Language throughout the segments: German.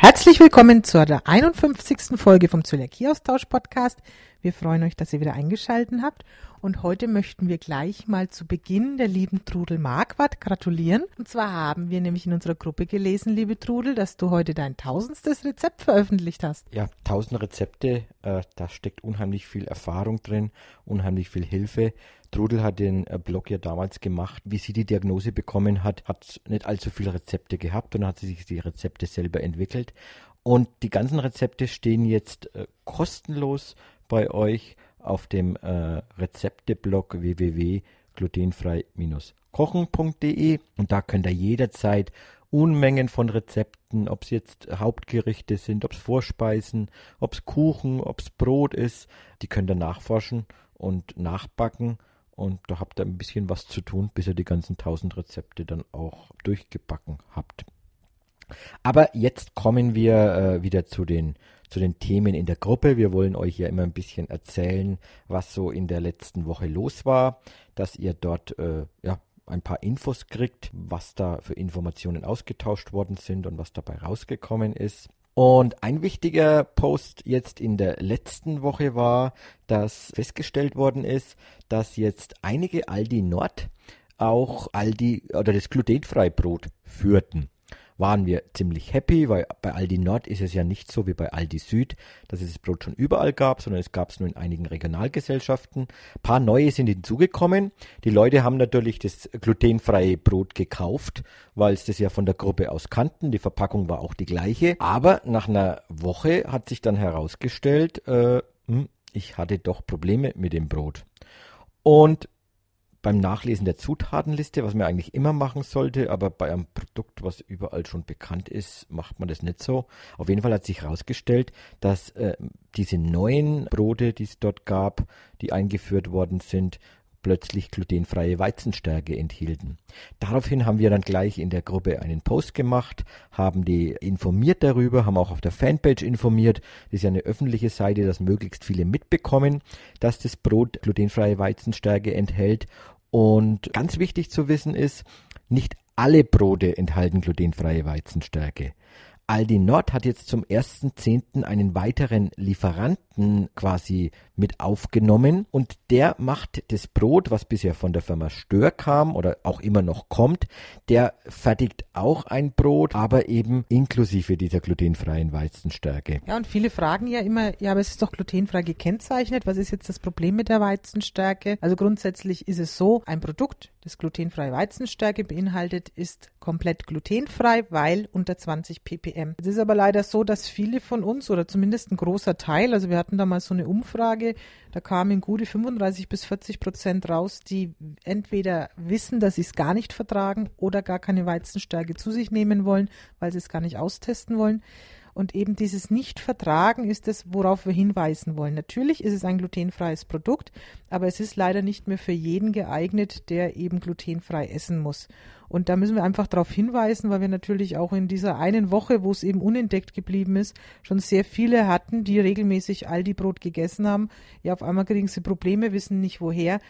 Herzlich willkommen zur 51. Folge vom Zöliakie-Austausch-Podcast. Wir freuen euch, dass ihr wieder eingeschaltet habt. Und heute möchten wir gleich mal zu Beginn der lieben Trudel Marquardt gratulieren. Und zwar haben wir nämlich in unserer Gruppe gelesen, liebe Trudel, dass du heute dein tausendstes Rezept veröffentlicht hast. Ja, tausend Rezepte, äh, da steckt unheimlich viel Erfahrung drin, unheimlich viel Hilfe. Trudel hat den äh, Blog ja damals gemacht, wie sie die Diagnose bekommen hat, hat nicht allzu viele Rezepte gehabt und hat sie sich die Rezepte selber entwickelt. Und die ganzen Rezepte stehen jetzt äh, kostenlos bei euch auf dem äh, Rezepteblog www.glutenfrei-kochen.de und da könnt ihr jederzeit Unmengen von Rezepten, ob es jetzt Hauptgerichte sind, ob es Vorspeisen, ob es Kuchen, ob es Brot ist, die könnt ihr nachforschen und nachbacken und da habt ihr ein bisschen was zu tun, bis ihr die ganzen 1000 Rezepte dann auch durchgebacken habt. Aber jetzt kommen wir äh, wieder zu den, zu den Themen in der Gruppe. Wir wollen euch ja immer ein bisschen erzählen, was so in der letzten Woche los war, dass ihr dort äh, ja, ein paar Infos kriegt, was da für Informationen ausgetauscht worden sind und was dabei rausgekommen ist. Und ein wichtiger Post jetzt in der letzten Woche war, dass festgestellt worden ist, dass jetzt einige Aldi Nord auch Aldi oder das glutenfreie Brot führten waren wir ziemlich happy, weil bei Aldi Nord ist es ja nicht so wie bei Aldi Süd, dass es das Brot schon überall gab, sondern es gab es nur in einigen Regionalgesellschaften. Ein paar neue sind hinzugekommen. Die Leute haben natürlich das glutenfreie Brot gekauft, weil es das ja von der Gruppe aus kannten. Die Verpackung war auch die gleiche. Aber nach einer Woche hat sich dann herausgestellt, äh, hm, ich hatte doch Probleme mit dem Brot. Und beim Nachlesen der Zutatenliste, was man eigentlich immer machen sollte, aber bei einem Produkt, was überall schon bekannt ist, macht man das nicht so. Auf jeden Fall hat sich herausgestellt, dass äh, diese neuen Brote, die es dort gab, die eingeführt worden sind, plötzlich glutenfreie Weizenstärke enthielten. Daraufhin haben wir dann gleich in der Gruppe einen Post gemacht, haben die informiert darüber, haben auch auf der Fanpage informiert. Das ist ja eine öffentliche Seite, dass möglichst viele mitbekommen, dass das Brot glutenfreie Weizenstärke enthält. Und ganz wichtig zu wissen ist, nicht alle Brote enthalten glutenfreie Weizenstärke. Aldi Nord hat jetzt zum 1.10. einen weiteren Lieferanten quasi mit aufgenommen und der macht das Brot, was bisher von der Firma Stör kam oder auch immer noch kommt, der fertigt auch ein Brot, aber eben inklusive dieser glutenfreien Weizenstärke. Ja, und viele fragen ja immer, ja, aber es ist doch glutenfrei gekennzeichnet. Was ist jetzt das Problem mit der Weizenstärke? Also grundsätzlich ist es so, ein Produkt, das glutenfreie Weizenstärke beinhaltet, ist komplett glutenfrei, weil unter 20 ppm. Es ist aber leider so, dass viele von uns oder zumindest ein großer Teil, also wir hatten da mal so eine Umfrage, da kamen gute 35 bis 40 Prozent raus, die entweder wissen, dass sie es gar nicht vertragen oder gar keine Weizenstärke zu sich nehmen wollen, weil sie es gar nicht austesten wollen. Und eben dieses Nicht-Vertragen ist es, worauf wir hinweisen wollen. Natürlich ist es ein glutenfreies Produkt, aber es ist leider nicht mehr für jeden geeignet, der eben glutenfrei essen muss. Und da müssen wir einfach darauf hinweisen, weil wir natürlich auch in dieser einen Woche, wo es eben unentdeckt geblieben ist, schon sehr viele hatten, die regelmäßig Aldi-Brot gegessen haben. Ja, auf einmal kriegen sie Probleme, wissen nicht woher.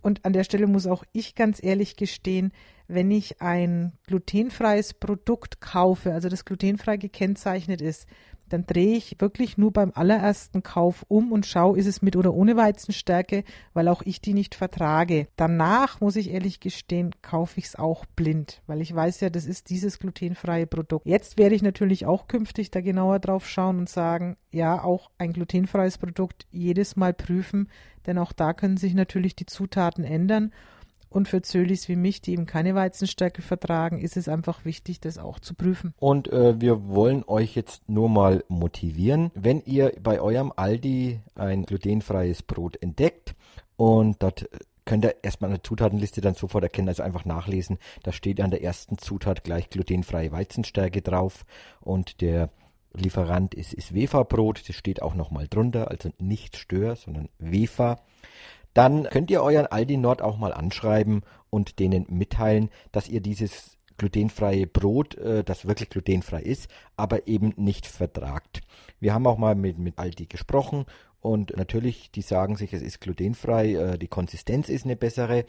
Und an der Stelle muss auch ich ganz ehrlich gestehen, wenn ich ein glutenfreies Produkt kaufe, also das glutenfrei gekennzeichnet ist, dann drehe ich wirklich nur beim allerersten Kauf um und schaue, ist es mit oder ohne Weizenstärke, weil auch ich die nicht vertrage. Danach, muss ich ehrlich gestehen, kaufe ich es auch blind, weil ich weiß ja, das ist dieses glutenfreie Produkt. Jetzt werde ich natürlich auch künftig da genauer drauf schauen und sagen, ja, auch ein glutenfreies Produkt jedes Mal prüfen, denn auch da können sich natürlich die Zutaten ändern und für Zölis wie mich, die eben keine Weizenstärke vertragen, ist es einfach wichtig, das auch zu prüfen. Und äh, wir wollen euch jetzt nur mal motivieren, wenn ihr bei eurem Aldi ein glutenfreies Brot entdeckt und dort könnt ihr erstmal eine Zutatenliste dann sofort erkennen, also einfach nachlesen. Da steht an der ersten Zutat gleich glutenfreie Weizenstärke drauf und der Lieferant ist, ist Wefa-Brot, das steht auch nochmal drunter, also nicht Stör, sondern Wefa dann könnt ihr euren Aldi Nord auch mal anschreiben und denen mitteilen, dass ihr dieses glutenfreie Brot, äh, das wirklich glutenfrei ist, aber eben nicht vertragt. Wir haben auch mal mit, mit Aldi gesprochen und natürlich, die sagen sich, es ist glutenfrei, äh, die Konsistenz ist eine bessere,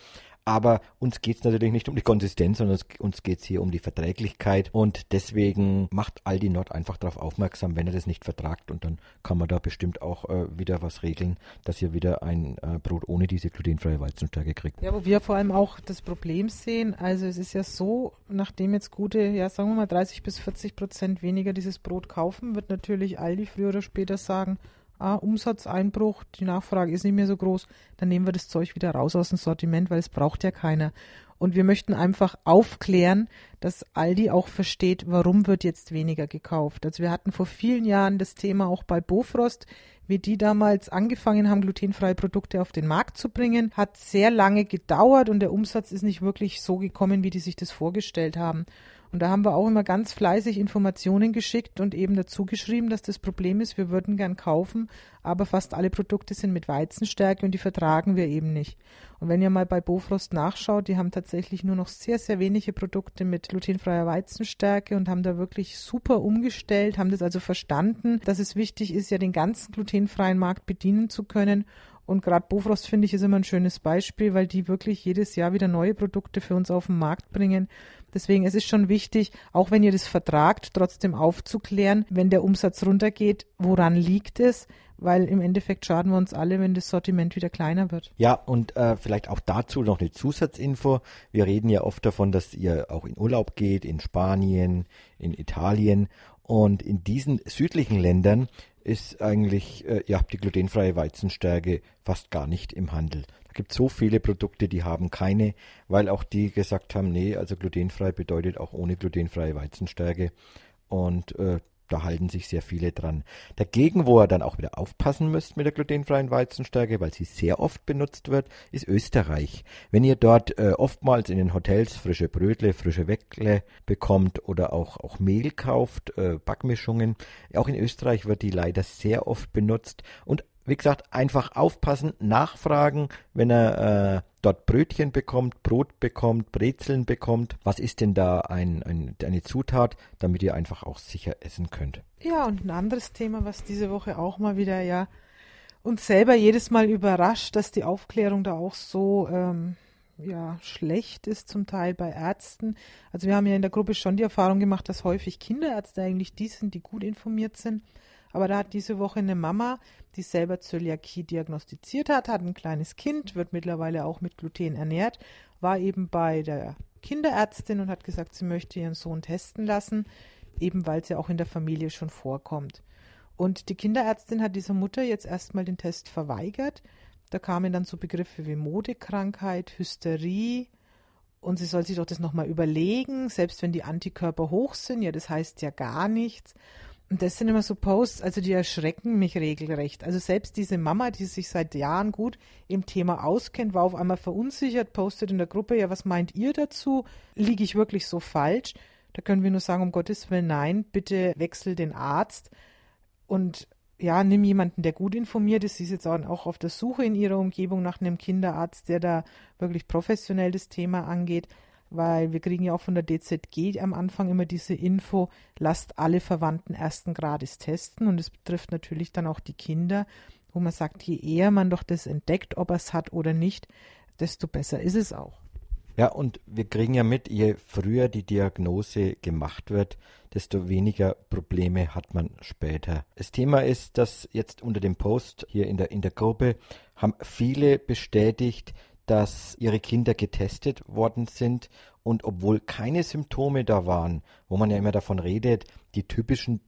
aber uns geht es natürlich nicht um die Konsistenz, sondern uns geht es hier um die Verträglichkeit. Und deswegen macht Aldi Nord einfach darauf aufmerksam, wenn er das nicht vertragt. Und dann kann man da bestimmt auch äh, wieder was regeln, dass ihr wieder ein äh, Brot ohne diese glutenfreie Weizenstärke kriegt. Ja, wo wir vor allem auch das Problem sehen, also es ist ja so, nachdem jetzt gute, ja sagen wir mal 30 bis 40 Prozent weniger dieses Brot kaufen, wird natürlich Aldi früher oder später sagen, ah, Umsatzeinbruch, die Nachfrage ist nicht mehr so groß, dann nehmen wir das Zeug wieder raus aus dem Sortiment, weil es braucht ja keiner. Und wir möchten einfach aufklären, dass Aldi auch versteht, warum wird jetzt weniger gekauft. Also wir hatten vor vielen Jahren das Thema auch bei Bofrost, wie die damals angefangen haben, glutenfreie Produkte auf den Markt zu bringen, hat sehr lange gedauert und der Umsatz ist nicht wirklich so gekommen, wie die sich das vorgestellt haben. Und da haben wir auch immer ganz fleißig Informationen geschickt und eben dazu geschrieben, dass das Problem ist, wir würden gern kaufen, aber fast alle Produkte sind mit Weizenstärke und die vertragen wir eben nicht. Und wenn ihr mal bei Bofrost nachschaut, die haben tatsächlich nur noch sehr, sehr wenige Produkte mit glutenfreier Weizenstärke und haben da wirklich super umgestellt, haben das also verstanden, dass es wichtig ist, ja den ganzen glutenfreien Markt bedienen zu können und gerade Bofrost finde ich ist immer ein schönes Beispiel, weil die wirklich jedes Jahr wieder neue Produkte für uns auf den Markt bringen. Deswegen es ist schon wichtig, auch wenn ihr das vertragt, trotzdem aufzuklären, wenn der Umsatz runtergeht, woran liegt es? Weil im Endeffekt schaden wir uns alle, wenn das Sortiment wieder kleiner wird. Ja, und äh, vielleicht auch dazu noch eine Zusatzinfo. Wir reden ja oft davon, dass ihr auch in Urlaub geht, in Spanien, in Italien. Und in diesen südlichen Ländern ist eigentlich äh, ja, die glutenfreie Weizenstärke fast gar nicht im Handel. Da gibt es so viele Produkte, die haben keine, weil auch die gesagt haben, nee, also glutenfrei bedeutet auch ohne glutenfreie Weizenstärke. Und äh, da halten sich sehr viele dran. Dagegen, wo er dann auch wieder aufpassen müsst mit der glutenfreien Weizenstärke, weil sie sehr oft benutzt wird, ist Österreich. Wenn ihr dort äh, oftmals in den Hotels frische Brötle, frische Weckle bekommt oder auch, auch Mehl kauft, äh, Backmischungen, auch in Österreich wird die leider sehr oft benutzt und wie gesagt, einfach aufpassen, nachfragen, wenn er äh, dort Brötchen bekommt, Brot bekommt, Brezeln bekommt. Was ist denn da ein, ein, eine Zutat, damit ihr einfach auch sicher essen könnt? Ja, und ein anderes Thema, was diese Woche auch mal wieder ja uns selber jedes Mal überrascht, dass die Aufklärung da auch so ähm, ja, schlecht ist, zum Teil bei Ärzten. Also wir haben ja in der Gruppe schon die Erfahrung gemacht, dass häufig Kinderärzte eigentlich die sind, die gut informiert sind. Aber da hat diese Woche eine Mama, die selber Zöliakie diagnostiziert hat, hat ein kleines Kind, wird mittlerweile auch mit Gluten ernährt, war eben bei der Kinderärztin und hat gesagt, sie möchte ihren Sohn testen lassen, eben weil es ja auch in der Familie schon vorkommt. Und die Kinderärztin hat dieser Mutter jetzt erstmal den Test verweigert. Da kamen dann so Begriffe wie Modekrankheit, Hysterie, und sie soll sich doch das nochmal überlegen, selbst wenn die Antikörper hoch sind, ja, das heißt ja gar nichts. Und das sind immer so Posts, also die erschrecken mich regelrecht. Also selbst diese Mama, die sich seit Jahren gut im Thema auskennt, war auf einmal verunsichert, postet in der Gruppe, ja, was meint ihr dazu? Liege ich wirklich so falsch? Da können wir nur sagen, um Gottes Willen, nein, bitte wechsel den Arzt und ja, nimm jemanden, der gut informiert ist. Sie ist jetzt auch auf der Suche in ihrer Umgebung nach einem Kinderarzt, der da wirklich professionell das Thema angeht weil wir kriegen ja auch von der DZG am Anfang immer diese Info, lasst alle Verwandten ersten Grades testen und es betrifft natürlich dann auch die Kinder, wo man sagt, je eher man doch das entdeckt, ob er es hat oder nicht, desto besser ist es auch. Ja, und wir kriegen ja mit, je früher die Diagnose gemacht wird, desto weniger Probleme hat man später. Das Thema ist, dass jetzt unter dem Post hier in der, in der Gruppe haben viele bestätigt, dass ihre Kinder getestet worden sind und obwohl keine Symptome da waren, wo man ja immer davon redet, die typischen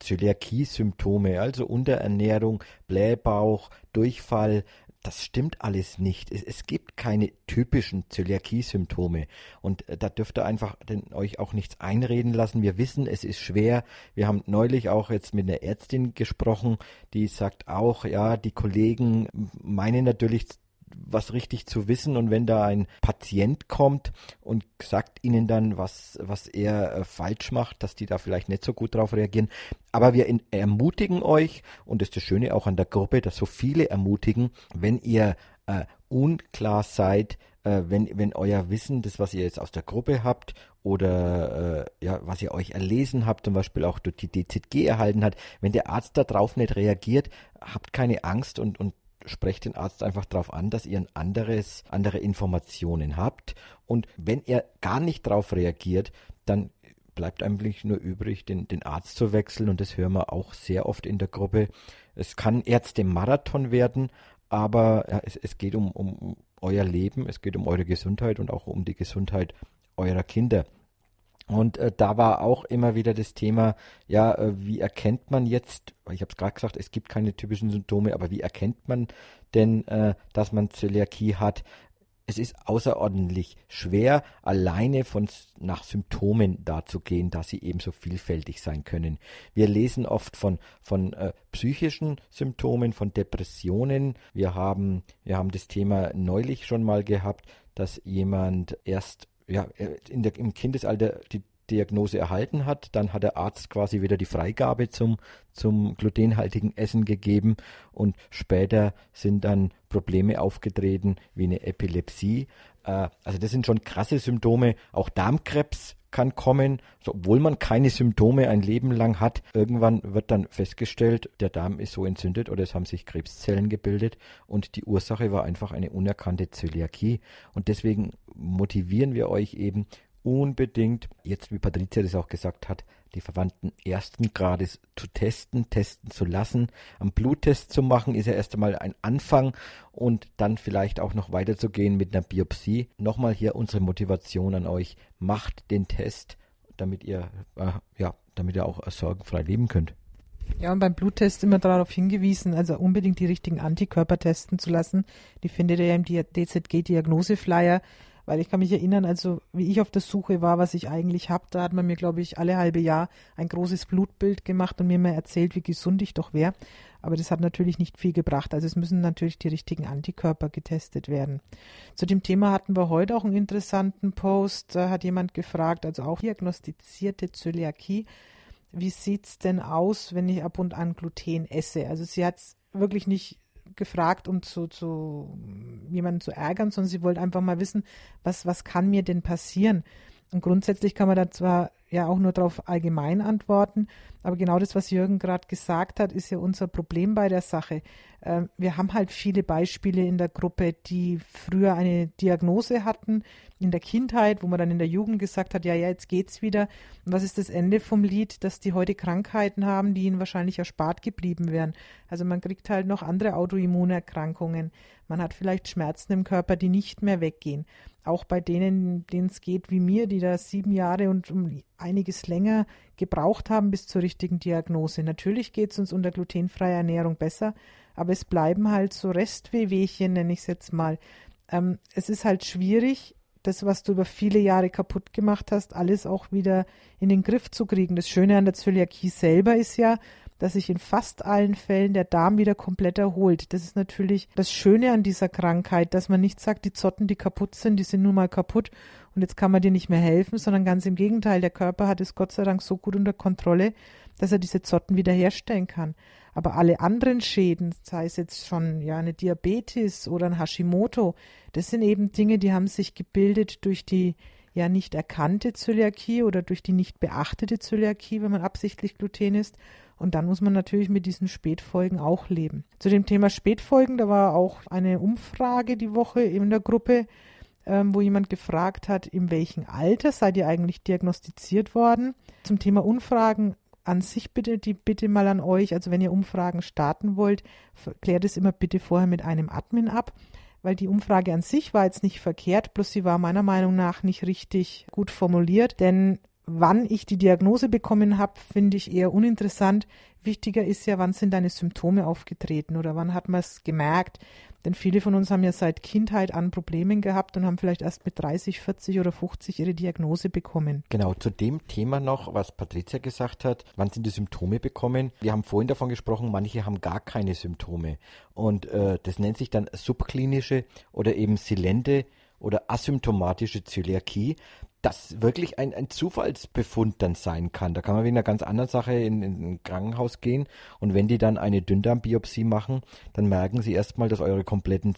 Zöliakie-Symptome, also Unterernährung, Blähbauch, Durchfall, das stimmt alles nicht. Es, es gibt keine typischen Zöliakie-Symptome. Und äh, da dürft ihr einfach den, euch auch nichts einreden lassen. Wir wissen, es ist schwer. Wir haben neulich auch jetzt mit einer Ärztin gesprochen, die sagt auch, ja, die Kollegen meinen natürlich was richtig zu wissen und wenn da ein Patient kommt und sagt ihnen dann, was, was er äh, falsch macht, dass die da vielleicht nicht so gut drauf reagieren. Aber wir ermutigen euch und das ist das Schöne auch an der Gruppe, dass so viele ermutigen, wenn ihr äh, unklar seid, äh, wenn, wenn euer Wissen, das was ihr jetzt aus der Gruppe habt oder äh, ja, was ihr euch erlesen habt, zum Beispiel auch durch die DZG erhalten hat, wenn der Arzt darauf nicht reagiert, habt keine Angst und, und sprecht den Arzt einfach darauf an, dass ihr ein anderes, andere Informationen habt. Und wenn er gar nicht darauf reagiert, dann bleibt eigentlich nur übrig, den, den Arzt zu wechseln. Und das hören wir auch sehr oft in der Gruppe. Es kann Ärzte Marathon werden, aber es, es geht um, um euer Leben, es geht um eure Gesundheit und auch um die Gesundheit eurer Kinder. Und äh, da war auch immer wieder das Thema, ja, äh, wie erkennt man jetzt, ich habe es gerade gesagt, es gibt keine typischen Symptome, aber wie erkennt man denn, äh, dass man Zöliakie hat? Es ist außerordentlich schwer, alleine von, nach Symptomen darzugehen, dass sie ebenso vielfältig sein können. Wir lesen oft von, von äh, psychischen Symptomen, von Depressionen. Wir haben, wir haben das Thema neulich schon mal gehabt, dass jemand erst ja, in der, im Kindesalter die Diagnose erhalten hat. Dann hat der Arzt quasi wieder die Freigabe zum, zum glutenhaltigen Essen gegeben und später sind dann Probleme aufgetreten wie eine Epilepsie. Äh, also das sind schon krasse Symptome. Auch Darmkrebs kann kommen, obwohl man keine Symptome ein Leben lang hat. Irgendwann wird dann festgestellt, der Darm ist so entzündet oder es haben sich Krebszellen gebildet und die Ursache war einfach eine unerkannte Zöliakie. Und deswegen motivieren wir euch eben unbedingt, jetzt wie Patricia das auch gesagt hat, die Verwandten ersten Grades zu testen, testen zu lassen. Am Bluttest zu machen ist ja erst einmal ein Anfang und dann vielleicht auch noch weiterzugehen mit einer Biopsie. Nochmal hier unsere Motivation an euch. Macht den Test, damit ihr, äh, ja, damit ihr auch sorgenfrei leben könnt. Ja, und beim Bluttest immer darauf hingewiesen, also unbedingt die richtigen Antikörper testen zu lassen. Die findet ihr ja im DZG-Diagnoseflyer weil ich kann mich erinnern, also wie ich auf der Suche war, was ich eigentlich habe, da hat man mir, glaube ich, alle halbe Jahr ein großes Blutbild gemacht und mir mal erzählt, wie gesund ich doch wäre. Aber das hat natürlich nicht viel gebracht. Also es müssen natürlich die richtigen Antikörper getestet werden. Zu dem Thema hatten wir heute auch einen interessanten Post. Da hat jemand gefragt, also auch diagnostizierte Zöliakie. Wie sieht's denn aus, wenn ich ab und an Gluten esse? Also sie hat es wirklich nicht gefragt, um zu, zu jemanden zu ärgern, sondern sie wollte einfach mal wissen, was, was kann mir denn passieren? Und grundsätzlich kann man da zwar ja auch nur darauf allgemein antworten, aber genau das, was Jürgen gerade gesagt hat, ist ja unser Problem bei der Sache. Ähm, wir haben halt viele Beispiele in der Gruppe, die früher eine Diagnose hatten in der Kindheit, wo man dann in der Jugend gesagt hat, ja, ja, jetzt geht's wieder. Und was ist das Ende vom Lied, dass die heute Krankheiten haben, die ihnen wahrscheinlich erspart geblieben wären. Also man kriegt halt noch andere Autoimmunerkrankungen. Man hat vielleicht Schmerzen im Körper, die nicht mehr weggehen. Auch bei denen, denen es geht wie mir, die da sieben Jahre und um einiges länger gebraucht haben bis zur richtigen Diagnose. Natürlich geht es uns unter glutenfreier Ernährung besser, aber es bleiben halt so Restwehwehchen, nenne ich es jetzt mal. Ähm, es ist halt schwierig, das, was du über viele Jahre kaputt gemacht hast, alles auch wieder in den Griff zu kriegen. Das Schöne an der Zöliakie selber ist ja, dass sich in fast allen Fällen der Darm wieder komplett erholt. Das ist natürlich das Schöne an dieser Krankheit, dass man nicht sagt, die Zotten, die kaputt sind, die sind nun mal kaputt und jetzt kann man dir nicht mehr helfen, sondern ganz im Gegenteil, der Körper hat es Gott sei Dank so gut unter Kontrolle, dass er diese Zotten wiederherstellen kann. Aber alle anderen Schäden, sei es jetzt schon ja eine Diabetes oder ein Hashimoto, das sind eben Dinge, die haben sich gebildet durch die ja nicht erkannte Zöliakie oder durch die nicht beachtete Zöliakie, wenn man absichtlich Gluten isst und dann muss man natürlich mit diesen Spätfolgen auch leben. Zu dem Thema Spätfolgen, da war auch eine Umfrage die Woche in der Gruppe, ähm, wo jemand gefragt hat, in welchem Alter seid ihr eigentlich diagnostiziert worden. Zum Thema Umfragen an sich bitte die Bitte mal an euch, also wenn ihr Umfragen starten wollt, klärt es immer bitte vorher mit einem Admin ab, weil die Umfrage an sich war jetzt nicht verkehrt, bloß sie war meiner Meinung nach nicht richtig gut formuliert, denn wann ich die Diagnose bekommen habe, finde ich eher uninteressant. Wichtiger ist ja, wann sind deine Symptome aufgetreten oder wann hat man es gemerkt. Denn viele von uns haben ja seit Kindheit an Problemen gehabt und haben vielleicht erst mit 30, 40 oder 50 ihre Diagnose bekommen. Genau, zu dem Thema noch, was Patricia gesagt hat, wann sind die Symptome bekommen? Wir haben vorhin davon gesprochen, manche haben gar keine Symptome. Und äh, das nennt sich dann subklinische oder eben silente oder asymptomatische Zöliakie das wirklich ein, ein Zufallsbefund dann sein kann. Da kann man wegen einer ganz anderen Sache in, in ein Krankenhaus gehen und wenn die dann eine Dünndarmbiopsie machen, dann merken sie erstmal, dass eure kompletten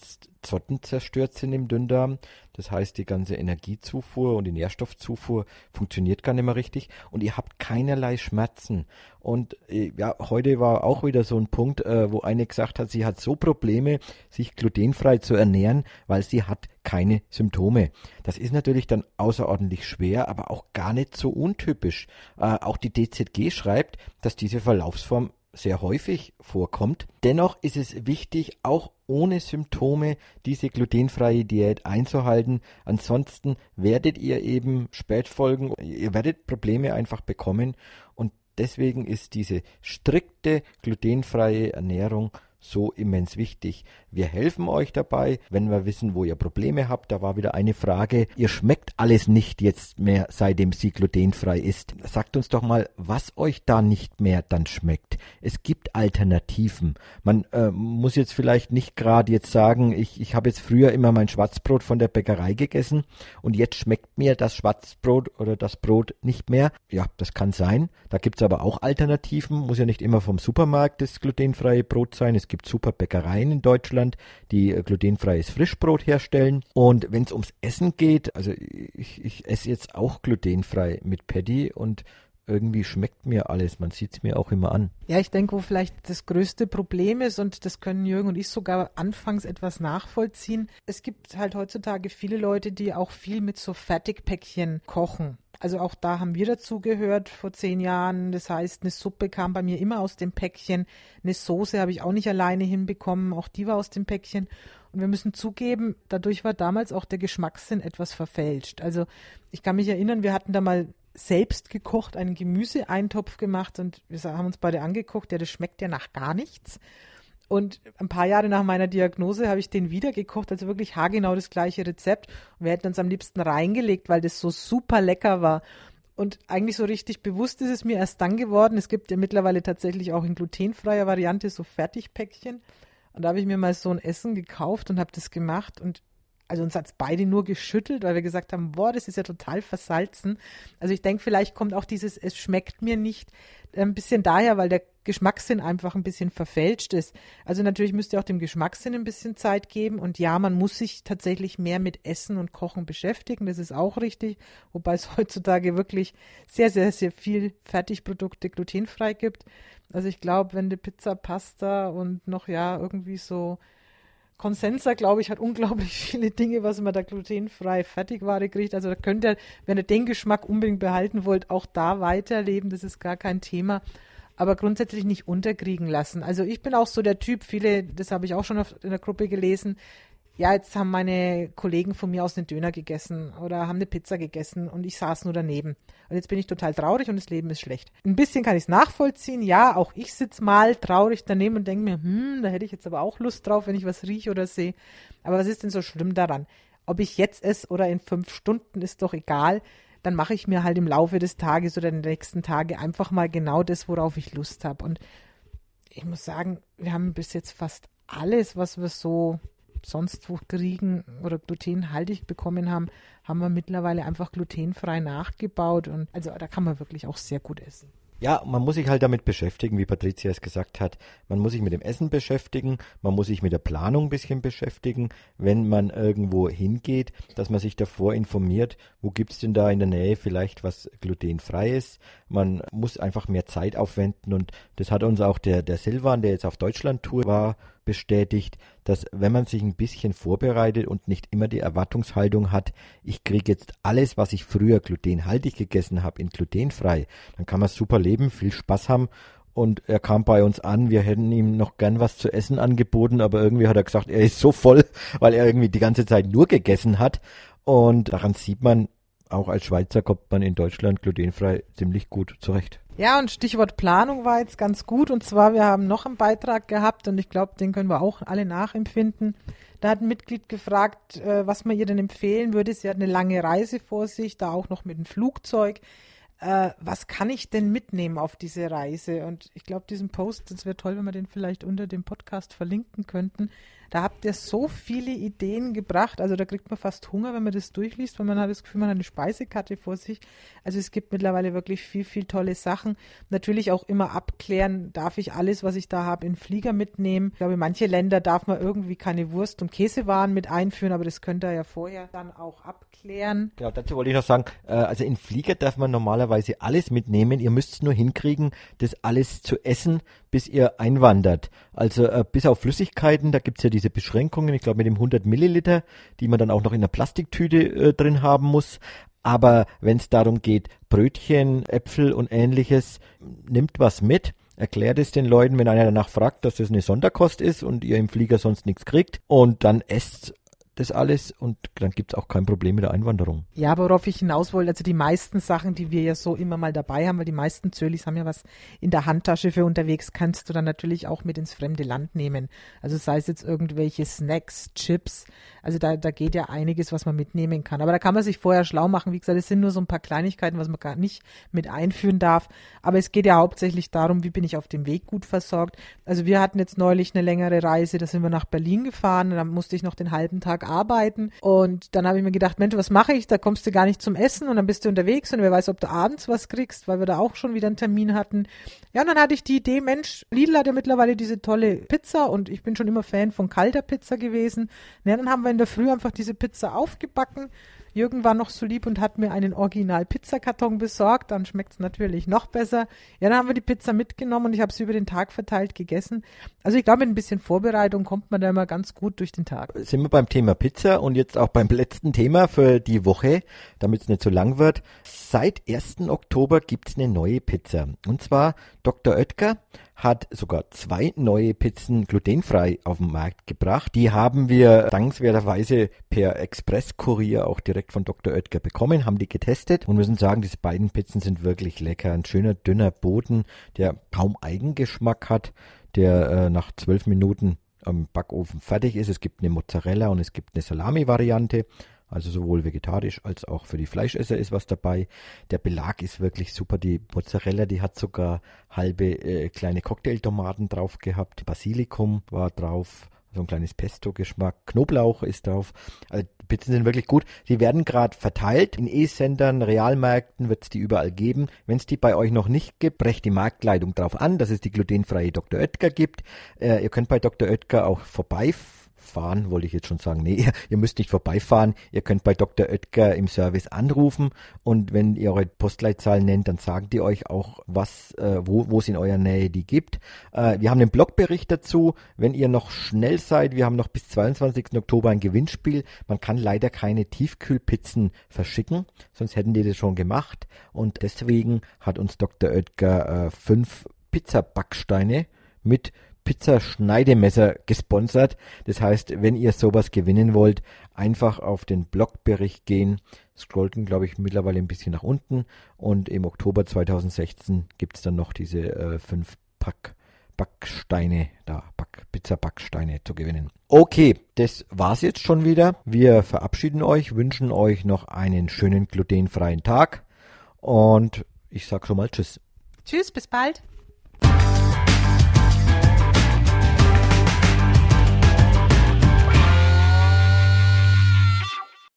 Azoten zerstört sind im Dünndarm. Das heißt, die ganze Energiezufuhr und die Nährstoffzufuhr funktioniert gar nicht mehr richtig und ihr habt keinerlei Schmerzen. Und äh, ja, heute war auch wieder so ein Punkt, äh, wo eine gesagt hat, sie hat so Probleme, sich glutenfrei zu ernähren, weil sie hat keine Symptome. Das ist natürlich dann außerordentlich schwer, aber auch gar nicht so untypisch. Äh, auch die DZG schreibt, dass diese Verlaufsform sehr häufig vorkommt. Dennoch ist es wichtig, auch ohne Symptome diese glutenfreie Diät einzuhalten. Ansonsten werdet ihr eben Spätfolgen, ihr werdet Probleme einfach bekommen und deswegen ist diese strikte glutenfreie Ernährung so immens wichtig. Wir helfen euch dabei, wenn wir wissen, wo ihr Probleme habt. Da war wieder eine Frage. Ihr schmeckt alles nicht jetzt mehr, seitdem sie glutenfrei ist. Sagt uns doch mal, was euch da nicht mehr dann schmeckt. Es gibt Alternativen. Man äh, muss jetzt vielleicht nicht gerade jetzt sagen, ich, ich habe jetzt früher immer mein Schwarzbrot von der Bäckerei gegessen und jetzt schmeckt mir das Schwarzbrot oder das Brot nicht mehr. Ja, das kann sein. Da gibt es aber auch Alternativen. Muss ja nicht immer vom Supermarkt das glutenfreie Brot sein. Es gibt super Bäckereien in Deutschland, die äh, glutenfreies Frischbrot herstellen. Und wenn es ums Essen geht, also ich, ich esse jetzt auch glutenfrei mit Paddy und irgendwie schmeckt mir alles. Man sieht es mir auch immer an. Ja, ich denke, wo vielleicht das größte Problem ist, und das können Jürgen und ich sogar anfangs etwas nachvollziehen. Es gibt halt heutzutage viele Leute, die auch viel mit so Fertigpäckchen kochen. Also auch da haben wir dazu gehört vor zehn Jahren. Das heißt, eine Suppe kam bei mir immer aus dem Päckchen. Eine Soße habe ich auch nicht alleine hinbekommen. Auch die war aus dem Päckchen. Und wir müssen zugeben, dadurch war damals auch der Geschmackssinn etwas verfälscht. Also ich kann mich erinnern, wir hatten da mal selbst gekocht, einen Gemüseeintopf gemacht und wir haben uns beide angeguckt, ja, das schmeckt ja nach gar nichts. Und ein paar Jahre nach meiner Diagnose habe ich den wieder gekocht, also wirklich haargenau das gleiche Rezept. Und wir hätten uns am liebsten reingelegt, weil das so super lecker war. Und eigentlich so richtig bewusst ist es mir erst dann geworden. Es gibt ja mittlerweile tatsächlich auch in glutenfreier Variante so Fertigpäckchen. Und da habe ich mir mal so ein Essen gekauft und habe das gemacht. Und also uns hat es beide nur geschüttelt, weil wir gesagt haben, boah, das ist ja total versalzen. Also ich denke, vielleicht kommt auch dieses, es schmeckt mir nicht, ein bisschen daher, weil der Geschmackssinn einfach ein bisschen verfälscht ist. Also natürlich müsst ihr auch dem Geschmackssinn ein bisschen Zeit geben. Und ja, man muss sich tatsächlich mehr mit Essen und Kochen beschäftigen. Das ist auch richtig. Wobei es heutzutage wirklich sehr, sehr, sehr viel Fertigprodukte glutenfrei gibt. Also ich glaube, wenn die Pizza, Pasta und noch ja irgendwie so Consensa, glaube ich, hat unglaublich viele Dinge, was man da glutenfrei Fertigware kriegt. Also da könnt ihr, wenn ihr den Geschmack unbedingt behalten wollt, auch da weiterleben. Das ist gar kein Thema. Aber grundsätzlich nicht unterkriegen lassen. Also ich bin auch so der Typ, viele, das habe ich auch schon in der Gruppe gelesen, ja, jetzt haben meine Kollegen von mir aus einen Döner gegessen oder haben eine Pizza gegessen und ich saß nur daneben. Und jetzt bin ich total traurig und das Leben ist schlecht. Ein bisschen kann ich es nachvollziehen. Ja, auch ich sitze mal traurig daneben und denke mir, hm, da hätte ich jetzt aber auch Lust drauf, wenn ich was rieche oder sehe. Aber was ist denn so schlimm daran? Ob ich jetzt esse oder in fünf Stunden, ist doch egal. Dann mache ich mir halt im Laufe des Tages oder den nächsten Tage einfach mal genau das, worauf ich Lust habe. Und ich muss sagen, wir haben bis jetzt fast alles, was wir so sonst wo kriegen oder glutenhaltig bekommen haben, haben wir mittlerweile einfach glutenfrei nachgebaut und also da kann man wirklich auch sehr gut essen. Ja, man muss sich halt damit beschäftigen, wie Patricia es gesagt hat. Man muss sich mit dem Essen beschäftigen, man muss sich mit der Planung ein bisschen beschäftigen, wenn man irgendwo hingeht, dass man sich davor informiert, wo gibt es denn da in der Nähe vielleicht was glutenfrei ist. Man muss einfach mehr Zeit aufwenden und das hat uns auch der, der Silvan, der jetzt auf Deutschland-Tour war, bestätigt, dass wenn man sich ein bisschen vorbereitet und nicht immer die Erwartungshaltung hat, ich kriege jetzt alles, was ich früher glutenhaltig gegessen habe, in glutenfrei, dann kann man super leben, viel Spaß haben und er kam bei uns an, wir hätten ihm noch gern was zu essen angeboten, aber irgendwie hat er gesagt, er ist so voll, weil er irgendwie die ganze Zeit nur gegessen hat und daran sieht man, auch als Schweizer kommt man in Deutschland glutenfrei ziemlich gut zurecht. Ja, und Stichwort Planung war jetzt ganz gut. Und zwar, wir haben noch einen Beitrag gehabt und ich glaube, den können wir auch alle nachempfinden. Da hat ein Mitglied gefragt, äh, was man ihr denn empfehlen würde. Sie hat eine lange Reise vor sich, da auch noch mit dem Flugzeug. Äh, was kann ich denn mitnehmen auf diese Reise? Und ich glaube, diesen Post, das wäre toll, wenn wir den vielleicht unter dem Podcast verlinken könnten. Da habt ihr so viele Ideen gebracht. Also da kriegt man fast Hunger, wenn man das durchliest, weil man hat das Gefühl, man hat eine Speisekarte vor sich. Also es gibt mittlerweile wirklich viel, viel tolle Sachen. Natürlich auch immer abklären, darf ich alles, was ich da habe, in Flieger mitnehmen. Ich glaube, manche Länder darf man irgendwie keine Wurst- und Käsewaren mit einführen, aber das könnt ihr ja vorher dann auch abklären. Genau, dazu wollte ich noch sagen, äh, also in Flieger darf man normalerweise alles mitnehmen. Ihr müsst es nur hinkriegen, das alles zu essen, bis ihr einwandert. Also äh, bis auf Flüssigkeiten, da gibt's ja diese Beschränkungen, ich glaube mit dem 100 Milliliter, die man dann auch noch in der Plastiktüte äh, drin haben muss. Aber wenn es darum geht, Brötchen, Äpfel und ähnliches, nimmt was mit. Erklärt es den Leuten, wenn einer danach fragt, dass das eine Sonderkost ist und ihr im Flieger sonst nichts kriegt. Und dann esst das alles und dann gibt es auch kein Problem mit der Einwanderung. Ja, worauf ich hinaus wollte, also die meisten Sachen, die wir ja so immer mal dabei haben, weil die meisten Zölis haben ja was in der Handtasche für unterwegs, kannst du dann natürlich auch mit ins fremde Land nehmen. Also sei es jetzt irgendwelche Snacks, Chips, also da, da geht ja einiges, was man mitnehmen kann. Aber da kann man sich vorher schlau machen. Wie gesagt, es sind nur so ein paar Kleinigkeiten, was man gar nicht mit einführen darf. Aber es geht ja hauptsächlich darum, wie bin ich auf dem Weg gut versorgt. Also wir hatten jetzt neulich eine längere Reise, da sind wir nach Berlin gefahren, da musste ich noch den halben Tag arbeiten. Und dann habe ich mir gedacht, Mensch, was mache ich? Da kommst du gar nicht zum Essen und dann bist du unterwegs und wer weiß, ob du abends was kriegst, weil wir da auch schon wieder einen Termin hatten. Ja, und dann hatte ich die Idee, Mensch, Lidl hat ja mittlerweile diese tolle Pizza und ich bin schon immer Fan von kalter Pizza gewesen. Ja, dann haben wir in der Früh einfach diese Pizza aufgebacken Jürgen war noch so lieb und hat mir einen Original-Pizzakarton besorgt. Dann schmeckt es natürlich noch besser. Ja, dann haben wir die Pizza mitgenommen und ich habe sie über den Tag verteilt gegessen. Also ich glaube, mit ein bisschen Vorbereitung kommt man da immer ganz gut durch den Tag. Sind wir beim Thema Pizza und jetzt auch beim letzten Thema für die Woche, damit es nicht so lang wird. Seit 1. Oktober gibt es eine neue Pizza. Und zwar Dr. Oetker hat sogar zwei neue Pizzen glutenfrei auf den Markt gebracht. Die haben wir dankenswerterweise per Expresskurier auch direkt von Dr. Oetker bekommen, haben die getestet und müssen sagen, diese beiden Pizzen sind wirklich lecker. Ein schöner, dünner Boden, der kaum Eigengeschmack hat, der äh, nach zwölf Minuten am Backofen fertig ist. Es gibt eine Mozzarella und es gibt eine Salami-Variante. Also sowohl vegetarisch als auch für die Fleischesser ist was dabei. Der Belag ist wirklich super. Die Mozzarella, die hat sogar halbe äh, kleine Cocktailtomaten drauf gehabt. Basilikum war drauf. So ein kleines Pesto-Geschmack. Knoblauch ist drauf. Also die Pizzen sind wirklich gut. Die werden gerade verteilt. In E-Sendern, Realmärkten wird es die überall geben. Wenn es die bei euch noch nicht gibt, brecht die Marktkleidung drauf an, dass es die glutenfreie Dr. Oetker gibt. Äh, ihr könnt bei Dr. Oetker auch vorbeifahren fahren, wollte ich jetzt schon sagen. Nee, ihr müsst nicht vorbeifahren. Ihr könnt bei Dr. Oetker im Service anrufen und wenn ihr eure Postleitzahl nennt, dann sagen die euch auch, was, äh, wo, wo es in eurer Nähe die gibt. Äh, wir haben einen Blogbericht dazu. Wenn ihr noch schnell seid, wir haben noch bis 22. Oktober ein Gewinnspiel. Man kann leider keine Tiefkühlpizzen verschicken, sonst hätten die das schon gemacht. Und deswegen hat uns Dr. Oetker äh, fünf Pizzabacksteine mit Pizzaschneidemesser gesponsert. Das heißt, wenn ihr sowas gewinnen wollt, einfach auf den Blogbericht gehen. Scrollten, glaube ich, mittlerweile ein bisschen nach unten. Und im Oktober 2016 gibt es dann noch diese äh, fünf Pack Backsteine, da Back, Pizza-Backsteine zu gewinnen. Okay, das war's jetzt schon wieder. Wir verabschieden euch, wünschen euch noch einen schönen glutenfreien Tag und ich sag schon mal Tschüss. Tschüss, bis bald.